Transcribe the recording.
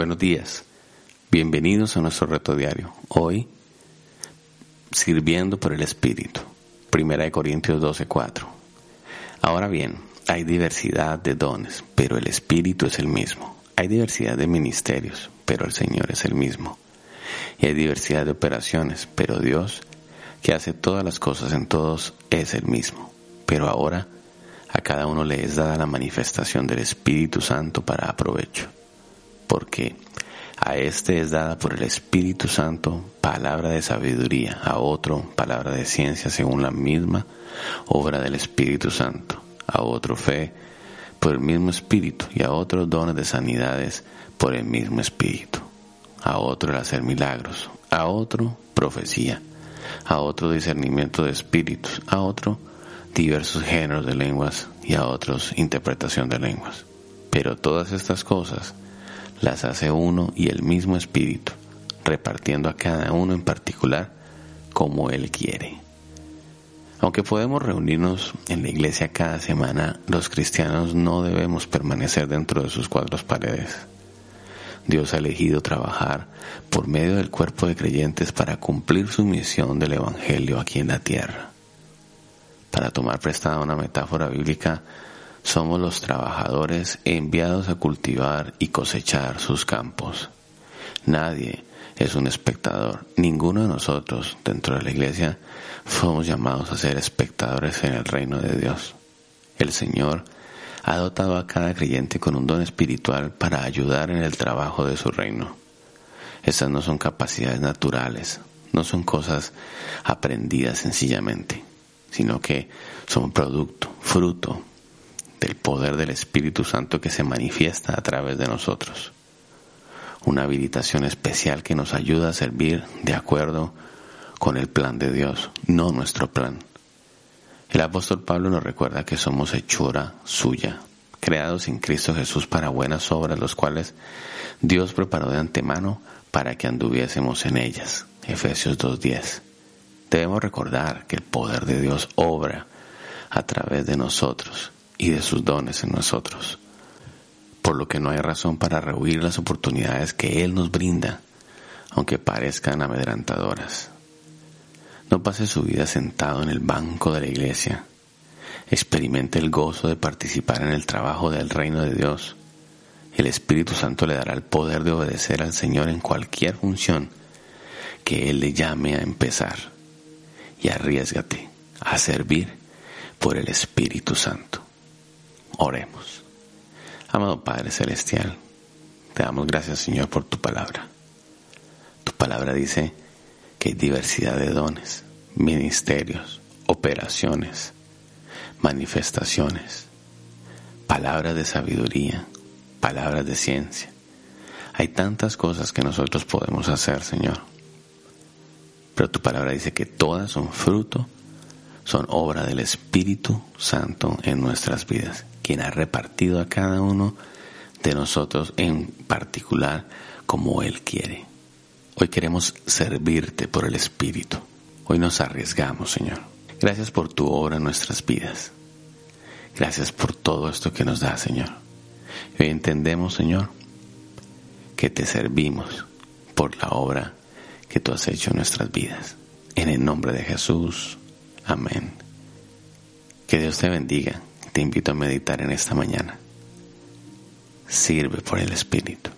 Buenos días, bienvenidos a nuestro reto diario. Hoy, sirviendo por el Espíritu. Primera de Corintios 12:4. Ahora bien, hay diversidad de dones, pero el Espíritu es el mismo. Hay diversidad de ministerios, pero el Señor es el mismo. Y hay diversidad de operaciones, pero Dios, que hace todas las cosas en todos, es el mismo. Pero ahora, a cada uno le es dada la manifestación del Espíritu Santo para aprovecho porque a este es dada por el Espíritu Santo palabra de sabiduría, a otro palabra de ciencia según la misma obra del Espíritu Santo, a otro fe por el mismo Espíritu y a otros dones de sanidades por el mismo Espíritu, a otro el hacer milagros, a otro profecía, a otro discernimiento de espíritus, a otro diversos géneros de lenguas y a otros interpretación de lenguas. Pero todas estas cosas las hace uno y el mismo Espíritu, repartiendo a cada uno en particular como Él quiere. Aunque podemos reunirnos en la iglesia cada semana, los cristianos no debemos permanecer dentro de sus cuatro paredes. Dios ha elegido trabajar por medio del cuerpo de creyentes para cumplir su misión del Evangelio aquí en la tierra. Para tomar prestada una metáfora bíblica, somos los trabajadores enviados a cultivar y cosechar sus campos. Nadie es un espectador. Ninguno de nosotros dentro de la iglesia fuimos llamados a ser espectadores en el reino de Dios. El Señor ha dotado a cada creyente con un don espiritual para ayudar en el trabajo de su reino. Estas no son capacidades naturales, no son cosas aprendidas sencillamente, sino que son producto, fruto del poder del Espíritu Santo que se manifiesta a través de nosotros. Una habilitación especial que nos ayuda a servir de acuerdo con el plan de Dios, no nuestro plan. El apóstol Pablo nos recuerda que somos hechura suya, creados en Cristo Jesús para buenas obras, los cuales Dios preparó de antemano para que anduviésemos en ellas. Efesios 2.10. Debemos recordar que el poder de Dios obra a través de nosotros y de sus dones en nosotros, por lo que no hay razón para rehuir las oportunidades que Él nos brinda, aunque parezcan amedrantadoras. No pase su vida sentado en el banco de la iglesia. Experimente el gozo de participar en el trabajo del reino de Dios. El Espíritu Santo le dará el poder de obedecer al Señor en cualquier función que Él le llame a empezar. Y arriesgate a servir por el Espíritu Santo. Oremos. Amado Padre Celestial, te damos gracias Señor por tu palabra. Tu palabra dice que hay diversidad de dones, ministerios, operaciones, manifestaciones, palabras de sabiduría, palabras de ciencia. Hay tantas cosas que nosotros podemos hacer, Señor. Pero tu palabra dice que todas son fruto, son obra del Espíritu Santo en nuestras vidas quien ha repartido a cada uno de nosotros en particular como Él quiere. Hoy queremos servirte por el Espíritu. Hoy nos arriesgamos, Señor. Gracias por tu obra en nuestras vidas. Gracias por todo esto que nos da, Señor. Hoy entendemos, Señor, que te servimos por la obra que tú has hecho en nuestras vidas. En el nombre de Jesús. Amén. Que Dios te bendiga te invito a meditar en esta mañana. Sirve por el Espíritu.